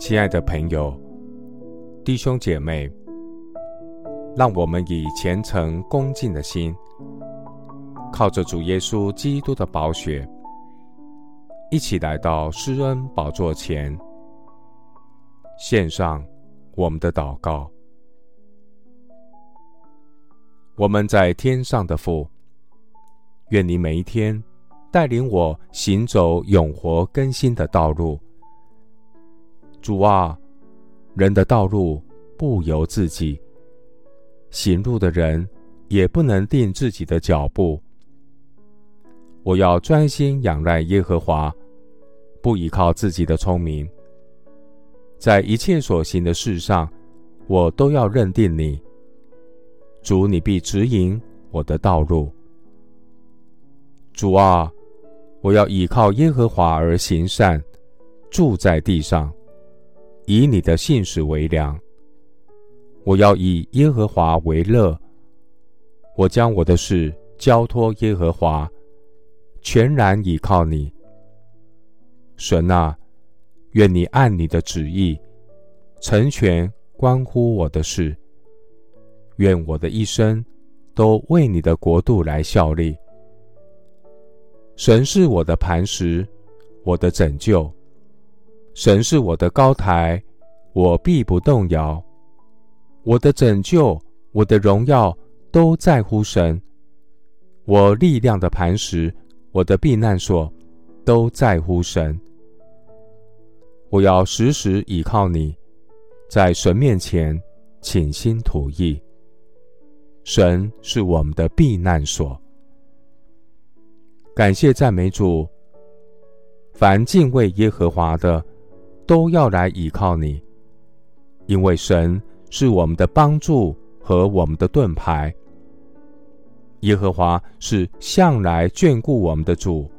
亲爱的朋友、弟兄姐妹，让我们以虔诚恭敬的心，靠着主耶稣基督的宝血，一起来到施恩宝座前，献上我们的祷告。我们在天上的父，愿你每一天带领我行走永活更新的道路。主啊，人的道路不由自己，行路的人也不能定自己的脚步。我要专心仰赖耶和华，不依靠自己的聪明。在一切所行的事上，我都要认定你。主，你必指引我的道路。主啊，我要依靠耶和华而行善，住在地上。以你的信实为粮，我要以耶和华为乐。我将我的事交托耶和华，全然倚靠你。神啊，愿你按你的旨意成全关乎我的事。愿我的一生都为你的国度来效力。神是我的磐石，我的拯救。神是我的高台，我必不动摇。我的拯救，我的荣耀，都在乎神。我力量的磐石，我的避难所，都在乎神。我要时时倚靠你，在神面前倾心吐意。神是我们的避难所。感谢赞美主。凡敬畏耶和华的，都要来倚靠你，因为神是我们的帮助和我们的盾牌。耶和华是向来眷顾我们的主。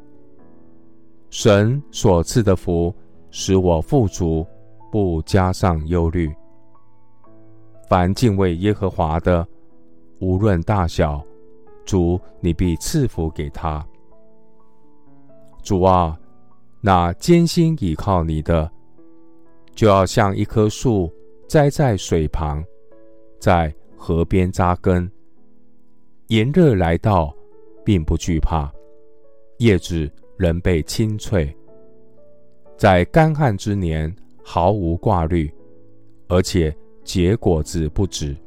神所赐的福使我富足，不加上忧虑。凡敬畏耶和华的，无论大小，主你必赐福给他。主啊，那艰辛倚靠你的。就要像一棵树栽在水旁，在河边扎根。炎热来到，并不惧怕，叶子仍被青翠。在干旱之年毫无挂虑，而且结果子不止。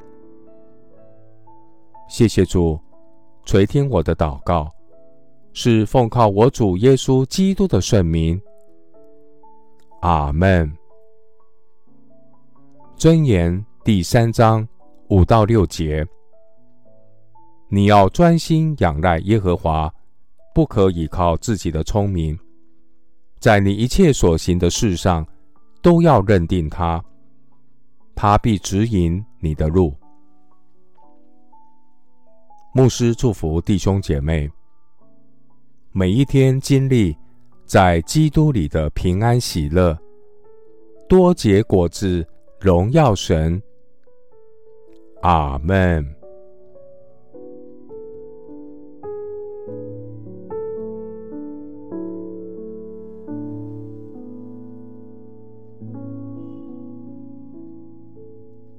谢谢主垂听我的祷告，是奉靠我主耶稣基督的圣名。阿门。箴言第三章五到六节：你要专心仰赖耶和华，不可倚靠自己的聪明，在你一切所行的事上，都要认定他，他必指引你的路。牧师祝福弟兄姐妹，每一天经历在基督里的平安喜乐，多结果子。荣耀神，阿门。